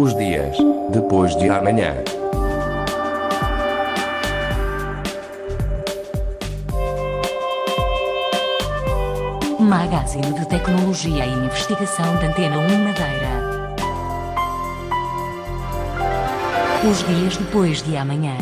Os dias depois de amanhã. Magazine de Tecnologia e Investigação da Antena 1 Madeira. Os dias depois de amanhã.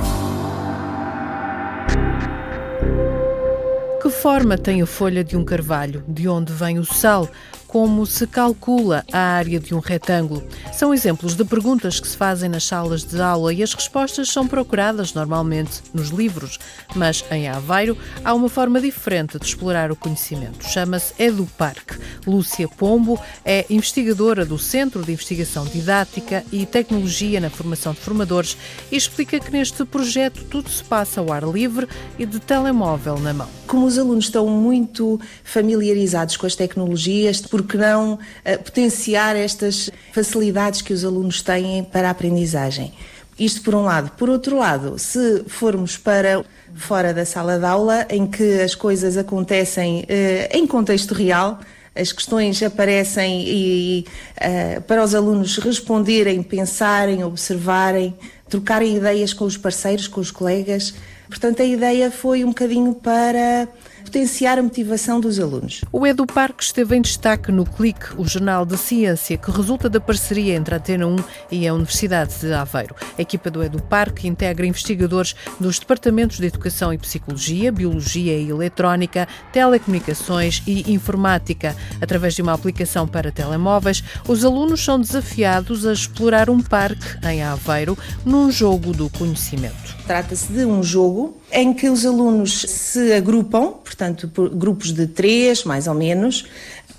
Que forma tem a folha de um carvalho? De onde vem o sal? Como se calcula a área de um retângulo. São exemplos de perguntas que se fazem nas salas de aula e as respostas são procuradas normalmente nos livros, mas em Aveiro há uma forma diferente de explorar o conhecimento. Chama-se EduPark. Lúcia Pombo é investigadora do Centro de Investigação Didática e Tecnologia na Formação de Formadores e explica que neste projeto tudo se passa ao ar livre e de telemóvel na mão. Como os alunos estão muito familiarizados com as tecnologias, porque não uh, potenciar estas facilidades que os alunos têm para a aprendizagem. Isto por um lado. Por outro lado, se formos para fora da sala de aula, em que as coisas acontecem uh, em contexto real, as questões aparecem e, uh, para os alunos responderem, pensarem, observarem, trocarem ideias com os parceiros, com os colegas. Portanto, a ideia foi um bocadinho para potenciar a motivação dos alunos. O Edu Parque esteve em destaque no Clique, o jornal de ciência que resulta da parceria entre a Atena 1 e a Universidade de Aveiro. A equipa do Edu Parque integra investigadores dos departamentos de Educação e Psicologia, Biologia e Eletrónica, Telecomunicações e Informática. Através de uma aplicação para telemóveis, os alunos são desafiados a explorar um parque em Aveiro num jogo do conhecimento. Trata-se de um jogo em que os alunos se agrupam, portanto, por grupos de três, mais ou menos,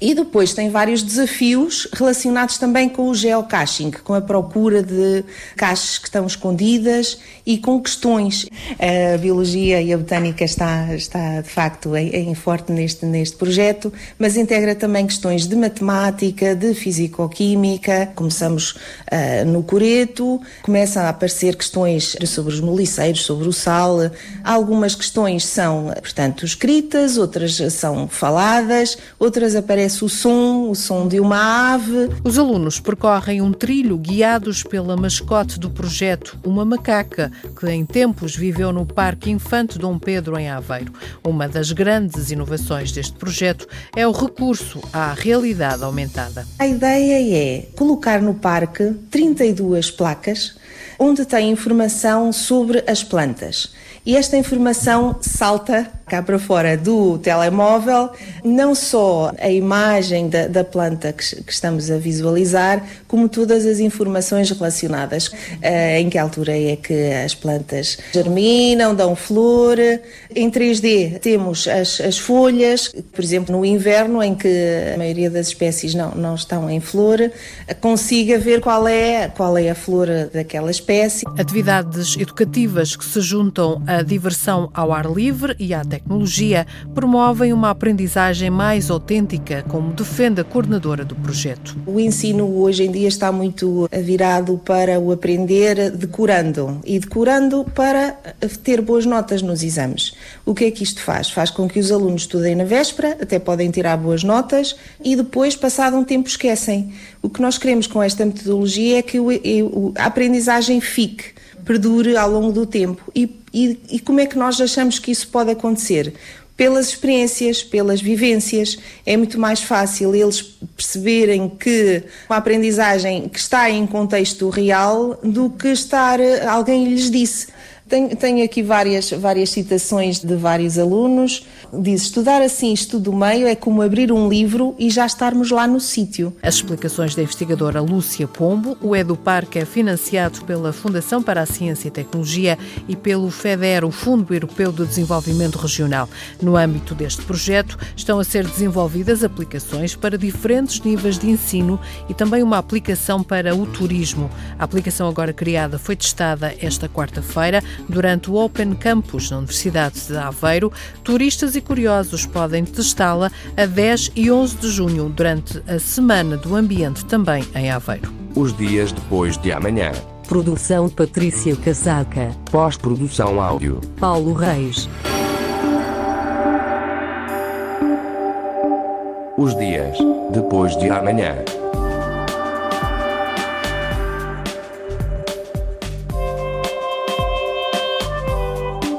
e depois tem vários desafios relacionados também com o geocaching, com a procura de caixas que estão escondidas e com questões. A biologia e a botânica está, está de facto em, forte neste, neste projeto, mas integra também questões de matemática, de fisicoquímica. Começamos uh, no coreto, começam a aparecer questões sobre os moliceiros, sobre o sal. Algumas questões são, portanto, escritas, outras são faladas, outras aparecem aparece o som, o som de uma ave. Os alunos percorrem um trilho guiados pela mascote do projeto, uma macaca, que em tempos viveu no Parque Infante Dom Pedro, em Aveiro. Uma das grandes inovações deste projeto é o recurso à realidade aumentada. A ideia é colocar no parque 32 placas onde tem informação sobre as plantas. E esta informação salta cá para fora do telemóvel, não só a imagem da, da planta que, que, estamos a visualizar, como todas as informações relacionadas. Uh, em que altura é que as plantas germinam, dão flor. Em 3D temos as, as folhas, por exemplo, no inverno, em que a maioria das espécies não, não estão em flor, consiga ver qual é, qual é a flor daquela espécie. Atividades educativas que se juntam à diversão ao ar livre e à tecnologia promovem uma aprendizagem mais autêntica, como defende a coordenadora do projeto. O ensino hoje em dia está muito virado para o aprender decorando e decorando para ter boas notas nos exames. O que é que isto faz? Faz com que os alunos estudem na véspera, até podem tirar boas notas e depois, passado um tempo, esquecem. O que nós queremos com esta metodologia é que a aprendizagem fique, perdure ao longo do tempo. E, e, e como é que nós achamos que isso pode acontecer? pelas experiências, pelas vivências. É muito mais fácil eles perceberem que uma aprendizagem que está em contexto real do que estar alguém lhes disse. Tenho, tenho, aqui várias, várias citações de vários alunos. Diz: estudar assim, estudo meio, é como abrir um livro e já estarmos lá no sítio. As explicações da investigadora Lúcia Pombo. O EduParque é financiado pela Fundação para a Ciência e Tecnologia e pelo FEDER, o Fundo Europeu de Desenvolvimento Regional. No âmbito deste projeto, estão a ser desenvolvidas aplicações para diferentes níveis de ensino e também uma aplicação para o turismo. A aplicação agora criada foi testada esta quarta-feira Durante o Open Campus na Universidade de Aveiro, turistas e curiosos podem testá-la a 10 e 11 de junho, durante a Semana do Ambiente, também em Aveiro. Os dias depois de amanhã. Produção Patrícia Casaca. Pós-produção áudio. Paulo Reis. Os dias depois de amanhã.